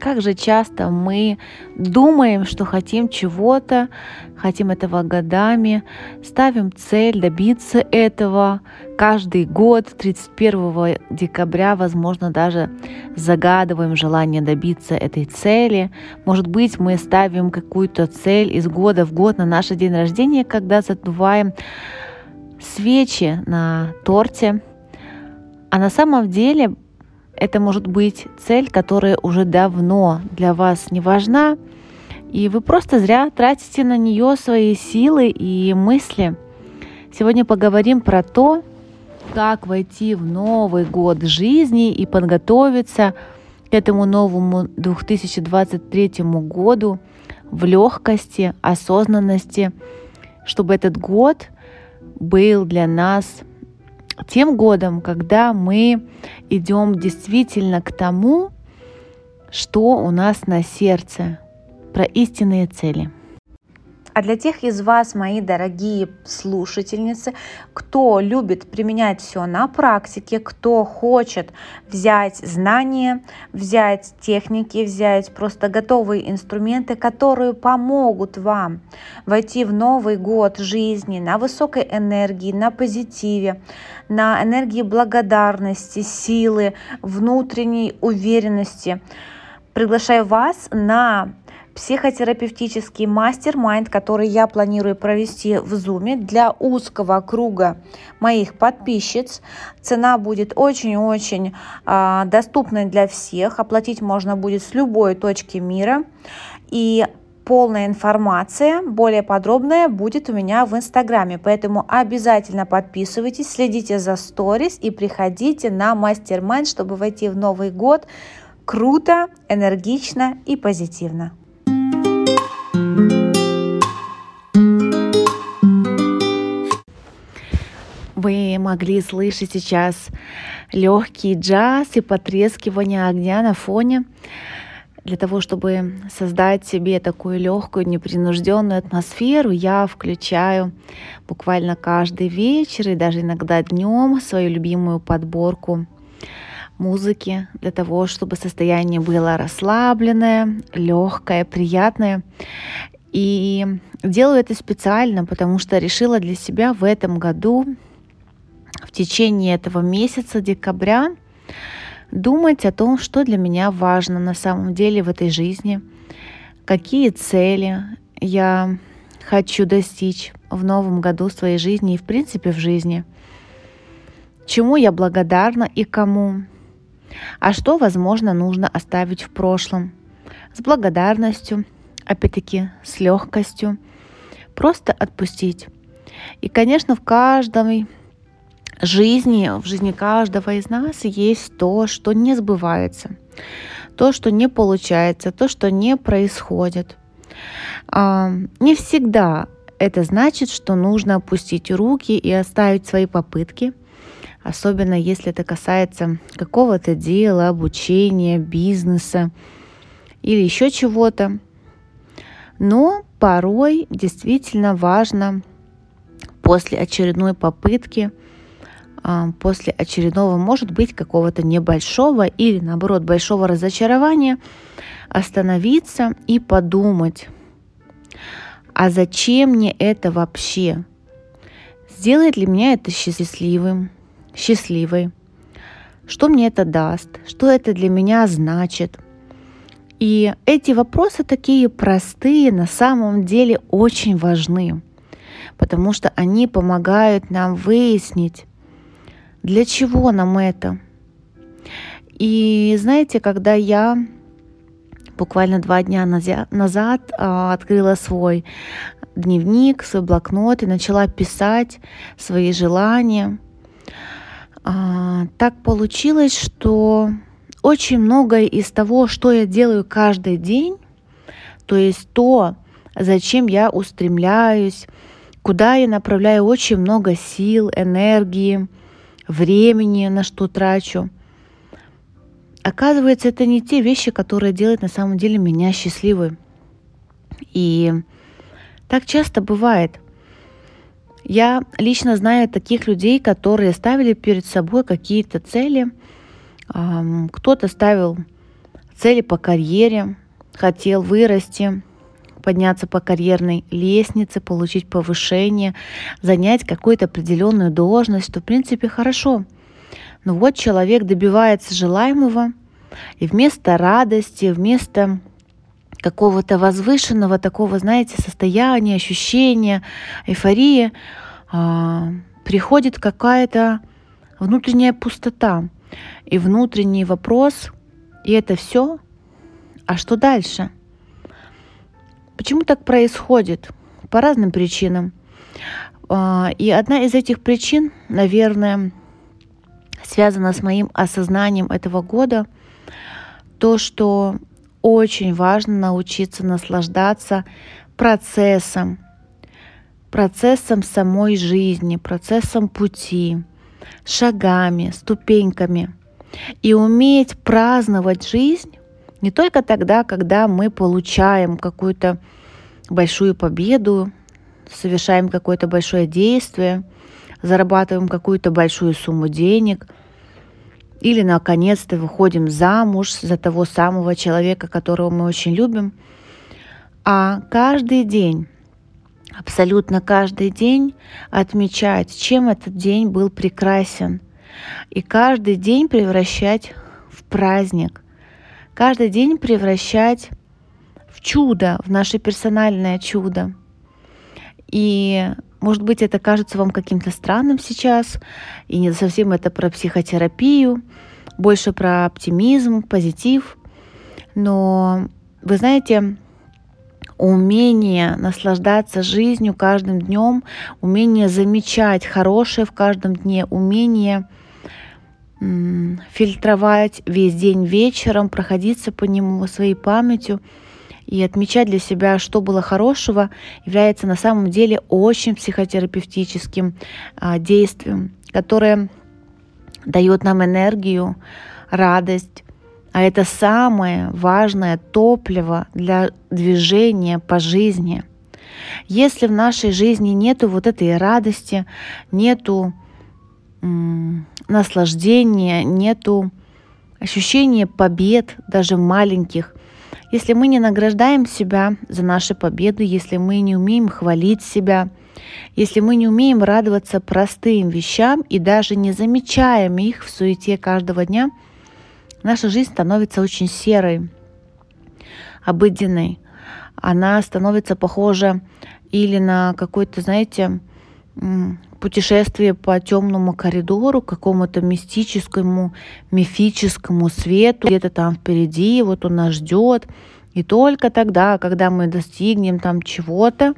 Как же часто мы думаем, что хотим чего-то, хотим этого годами, ставим цель добиться этого каждый год, 31 декабря, возможно, даже загадываем желание добиться этой цели. Может быть, мы ставим какую-то цель из года в год на наш день рождения, когда задуваем свечи на торте. А на самом деле это может быть цель, которая уже давно для вас не важна, и вы просто зря тратите на нее свои силы и мысли. Сегодня поговорим про то, как войти в Новый год жизни и подготовиться к этому новому 2023 году в легкости, осознанности, чтобы этот год был для нас тем годом, когда мы идем действительно к тому, что у нас на сердце, про истинные цели. А для тех из вас, мои дорогие слушательницы, кто любит применять все на практике, кто хочет взять знания, взять техники, взять просто готовые инструменты, которые помогут вам войти в Новый год жизни на высокой энергии, на позитиве, на энергии благодарности, силы, внутренней уверенности, приглашаю вас на психотерапевтический мастер-майнд, который я планирую провести в Зуме для узкого круга моих подписчиц. Цена будет очень-очень э, доступной для всех. Оплатить можно будет с любой точки мира. И полная информация, более подробная, будет у меня в Инстаграме. Поэтому обязательно подписывайтесь, следите за сторис и приходите на мастер-майнд, чтобы войти в Новый год круто, энергично и позитивно. Вы могли слышать сейчас легкий джаз и потрескивание огня на фоне для того, чтобы создать себе такую легкую, непринужденную атмосферу, я включаю буквально каждый вечер и даже иногда днем свою любимую подборку музыки для того, чтобы состояние было расслабленное, легкое, приятное. И делаю это специально, потому что решила для себя в этом году, в течение этого месяца, декабря, думать о том, что для меня важно на самом деле в этой жизни, какие цели я хочу достичь в новом году своей жизни и в принципе в жизни, чему я благодарна и кому, а что, возможно, нужно оставить в прошлом с благодарностью, опять-таки с легкостью, просто отпустить. И, конечно, в каждой жизни, в жизни каждого из нас есть то, что не сбывается, то, что не получается, то, что не происходит. А, не всегда это значит, что нужно опустить руки и оставить свои попытки, особенно если это касается какого-то дела, обучения, бизнеса или еще чего-то. Но порой действительно важно после очередной попытки – после очередного, может быть, какого-то небольшого или, наоборот, большого разочарования остановиться и подумать, а зачем мне это вообще? Сделает ли меня это счастливым, счастливой? Что мне это даст? Что это для меня значит? И эти вопросы такие простые, на самом деле очень важны, потому что они помогают нам выяснить, для чего нам это? И знаете, когда я буквально два дня назад а, открыла свой дневник, свой блокнот и начала писать свои желания, а, так получилось, что очень многое из того, что я делаю каждый день, то есть то, зачем я устремляюсь, куда я направляю очень много сил, энергии, времени, на что трачу. Оказывается, это не те вещи, которые делают на самом деле меня счастливой. И так часто бывает. Я лично знаю таких людей, которые ставили перед собой какие-то цели. Кто-то ставил цели по карьере, хотел вырасти, подняться по карьерной лестнице, получить повышение, занять какую-то определенную должность, то в принципе хорошо. Но вот человек добивается желаемого, и вместо радости, вместо какого-то возвышенного такого, знаете, состояния, ощущения, эйфории, а, приходит какая-то внутренняя пустота и внутренний вопрос, и это все, а что дальше? Почему так происходит? По разным причинам. А, и одна из этих причин, наверное, связана с моим осознанием этого года, то, что очень важно научиться наслаждаться процессом, процессом самой жизни, процессом пути, шагами, ступеньками. И уметь праздновать жизнь не только тогда, когда мы получаем какую-то большую победу, совершаем какое-то большое действие, зарабатываем какую-то большую сумму денег – или наконец-то выходим замуж за того самого человека, которого мы очень любим. А каждый день, абсолютно каждый день отмечать, чем этот день был прекрасен. И каждый день превращать в праздник. Каждый день превращать в чудо, в наше персональное чудо. И может быть, это кажется вам каким-то странным сейчас, и не совсем это про психотерапию, больше про оптимизм, позитив. Но вы знаете, умение наслаждаться жизнью каждым днем, умение замечать хорошее в каждом дне, умение фильтровать весь день вечером, проходиться по нему своей памятью – и отмечать для себя, что было хорошего, является на самом деле очень психотерапевтическим а, действием, которое дает нам энергию, радость, а это самое важное топливо для движения по жизни. Если в нашей жизни нету вот этой радости, нету наслаждения, нету ощущения побед, даже маленьких, если мы не награждаем себя за наши победы, если мы не умеем хвалить себя, если мы не умеем радоваться простым вещам и даже не замечаем их в суете каждого дня, наша жизнь становится очень серой, обыденной. Она становится похожа или на какой-то, знаете, путешествие по темному коридору, какому-то мистическому, мифическому свету, где-то там впереди, вот он нас ждет. И только тогда, когда мы достигнем там чего-то,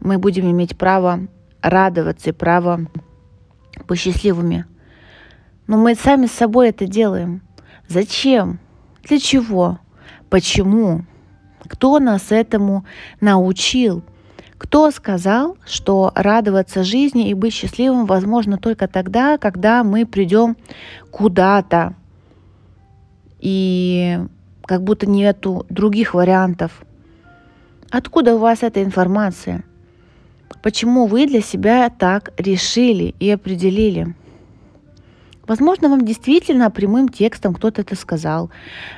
мы будем иметь право радоваться и право быть счастливыми. Но мы сами с собой это делаем. Зачем? Для чего? Почему? Кто нас этому научил? Кто сказал, что радоваться жизни и быть счастливым возможно только тогда, когда мы придем куда-то, и как будто нету других вариантов? Откуда у вас эта информация? Почему вы для себя так решили и определили? Возможно, вам действительно прямым текстом кто-то это сказал.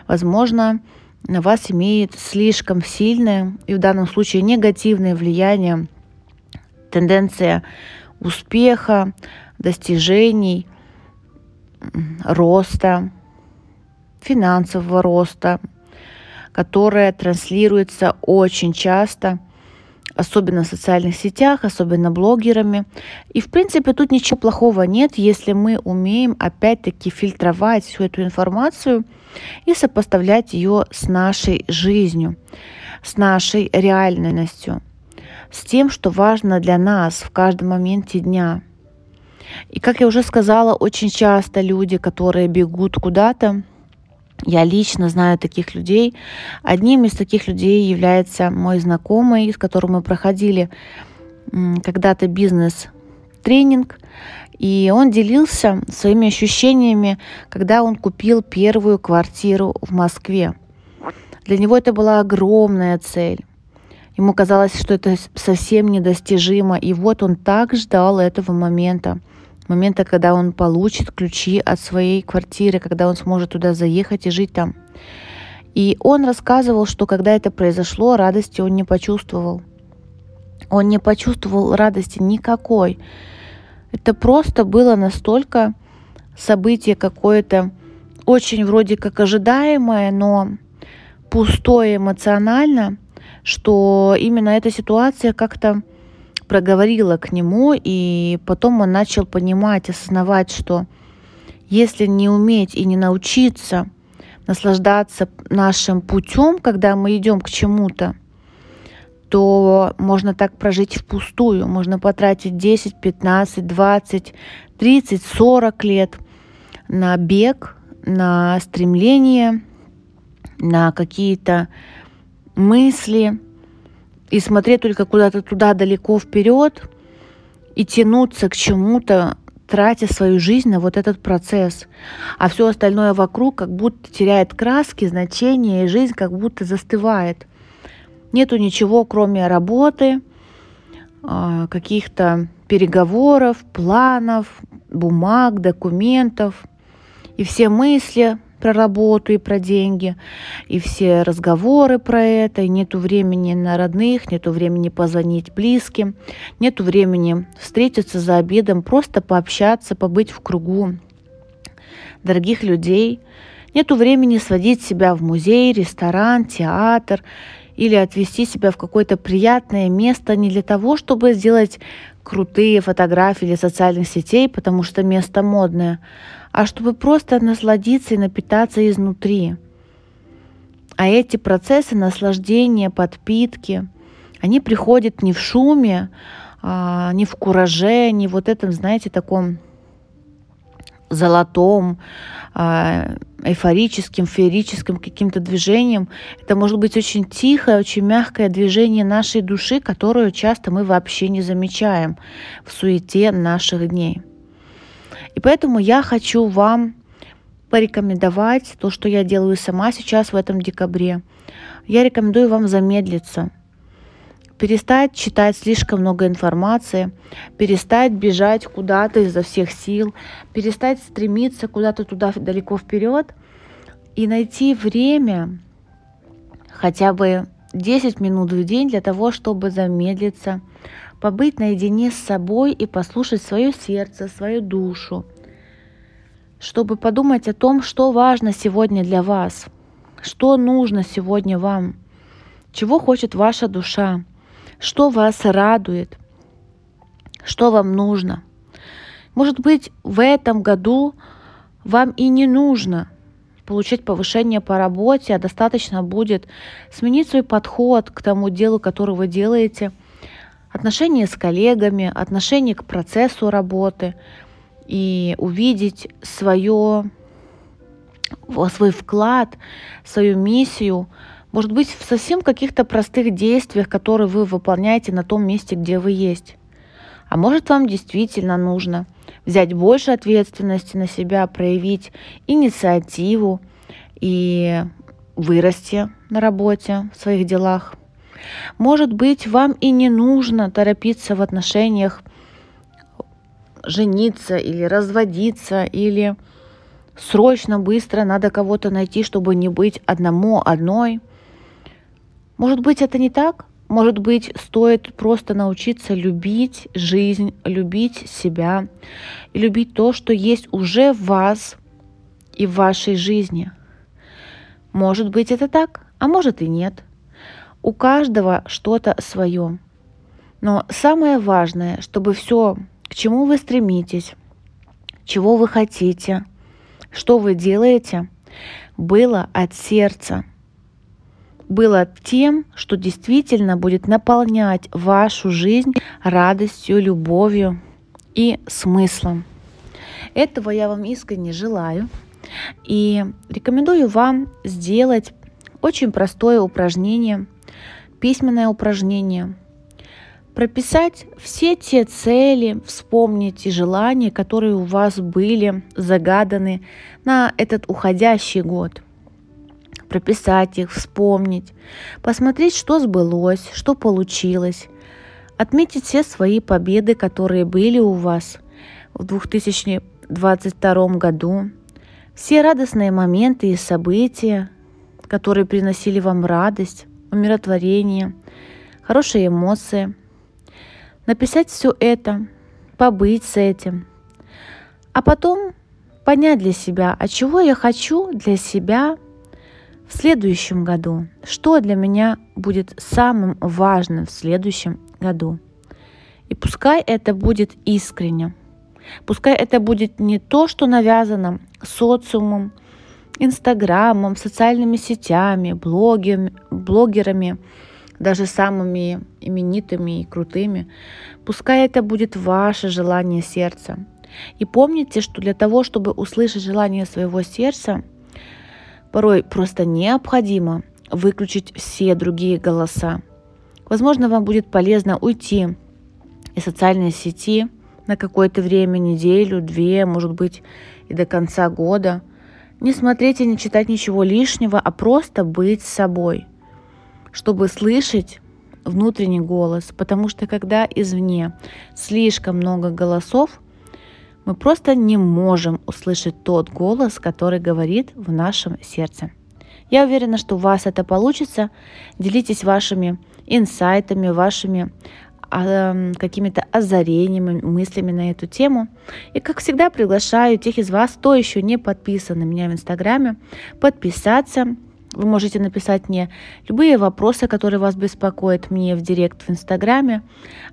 Возможно, на вас имеет слишком сильное и в данном случае негативное влияние тенденция успеха, достижений, роста, финансового роста, которая транслируется очень часто, особенно в социальных сетях, особенно блогерами. И, в принципе, тут ничего плохого нет, если мы умеем, опять-таки, фильтровать всю эту информацию – и сопоставлять ее с нашей жизнью, с нашей реальностью, с тем, что важно для нас в каждом моменте дня. И как я уже сказала, очень часто люди, которые бегут куда-то, я лично знаю таких людей. Одним из таких людей является мой знакомый, с которым мы проходили когда-то бизнес-тренинг. И он делился своими ощущениями, когда он купил первую квартиру в Москве. Для него это была огромная цель. Ему казалось, что это совсем недостижимо. И вот он так ждал этого момента. Момента, когда он получит ключи от своей квартиры, когда он сможет туда заехать и жить там. И он рассказывал, что когда это произошло, радости он не почувствовал. Он не почувствовал радости никакой. Это просто было настолько событие какое-то очень вроде как ожидаемое, но пустое эмоционально, что именно эта ситуация как-то проговорила к нему, и потом он начал понимать, осознавать, что если не уметь и не научиться наслаждаться нашим путем, когда мы идем к чему-то, то можно так прожить впустую. Можно потратить 10, 15, 20, 30, 40 лет на бег, на стремление, на какие-то мысли и смотреть только куда-то туда далеко вперед и тянуться к чему-то, тратя свою жизнь на вот этот процесс. А все остальное вокруг как будто теряет краски, значения, и жизнь как будто застывает. Нету ничего, кроме работы, а, каких-то переговоров, планов, бумаг, документов. И все мысли про работу и про деньги, и все разговоры про это, и нету времени на родных, нету времени позвонить близким, нету времени встретиться за обедом, просто пообщаться, побыть в кругу дорогих людей, нету времени сводить себя в музей, ресторан, театр или отвести себя в какое-то приятное место не для того, чтобы сделать крутые фотографии для социальных сетей, потому что место модное, а чтобы просто насладиться и напитаться изнутри. А эти процессы наслаждения, подпитки, они приходят не в шуме, а, не в кураже, не вот этом, знаете, таком золотом, а, эйфорическим, феерическим каким-то движением. Это может быть очень тихое, очень мягкое движение нашей души, которую часто мы вообще не замечаем в суете наших дней. И поэтому я хочу вам порекомендовать то, что я делаю сама сейчас в этом декабре. Я рекомендую вам замедлиться – перестать читать слишком много информации, перестать бежать куда-то изо всех сил, перестать стремиться куда-то туда далеко вперед и найти время хотя бы 10 минут в день для того, чтобы замедлиться, побыть наедине с собой и послушать свое сердце, свою душу, чтобы подумать о том, что важно сегодня для вас, что нужно сегодня вам, чего хочет ваша душа, что вас радует, что вам нужно. Может быть, в этом году вам и не нужно получить повышение по работе, а достаточно будет сменить свой подход к тому делу, которое вы делаете, отношения с коллегами, отношение к процессу работы и увидеть свое, свой вклад, свою миссию – может быть, в совсем каких-то простых действиях, которые вы выполняете на том месте, где вы есть. А может, вам действительно нужно взять больше ответственности на себя, проявить инициативу и вырасти на работе, в своих делах. Может быть, вам и не нужно торопиться в отношениях, жениться или разводиться, или срочно, быстро надо кого-то найти, чтобы не быть одному, одной – может быть, это не так? Может быть, стоит просто научиться любить жизнь, любить себя любить то, что есть уже в вас и в вашей жизни. Может быть, это так, а может и нет. У каждого что-то свое. Но самое важное, чтобы все, к чему вы стремитесь, чего вы хотите, что вы делаете, было от сердца – было тем, что действительно будет наполнять вашу жизнь радостью, любовью и смыслом. Этого я вам искренне желаю и рекомендую вам сделать очень простое упражнение, письменное упражнение. Прописать все те цели, вспомнить и желания, которые у вас были загаданы на этот уходящий год прописать их, вспомнить, посмотреть, что сбылось, что получилось, отметить все свои победы, которые были у вас, в 2022 году, все радостные моменты и события, которые приносили вам радость, умиротворение, хорошие эмоции. Написать все это, побыть с этим, а потом понять для себя, а чего я хочу для себя в следующем году, что для меня будет самым важным в следующем году. И пускай это будет искренне, пускай это будет не то, что навязано социумом, инстаграмом, социальными сетями, блогерами, блогерами, даже самыми именитыми и крутыми. Пускай это будет ваше желание сердца. И помните, что для того, чтобы услышать желание своего сердца, порой просто необходимо выключить все другие голоса. Возможно, вам будет полезно уйти из социальной сети на какое-то время, неделю, две, может быть, и до конца года. Не смотреть и не читать ничего лишнего, а просто быть собой, чтобы слышать внутренний голос, потому что когда извне слишком много голосов, мы просто не можем услышать тот голос, который говорит в нашем сердце. Я уверена, что у вас это получится. Делитесь вашими инсайтами, вашими какими-то озарениями, мыслями на эту тему. И, как всегда, приглашаю тех из вас, кто еще не подписан на меня в Инстаграме, подписаться. Вы можете написать мне любые вопросы, которые вас беспокоят, мне в директ в Инстаграме,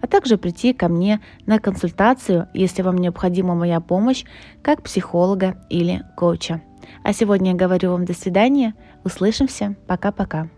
а также прийти ко мне на консультацию, если вам необходима моя помощь, как психолога или коуча. А сегодня я говорю вам до свидания. Услышимся. Пока-пока.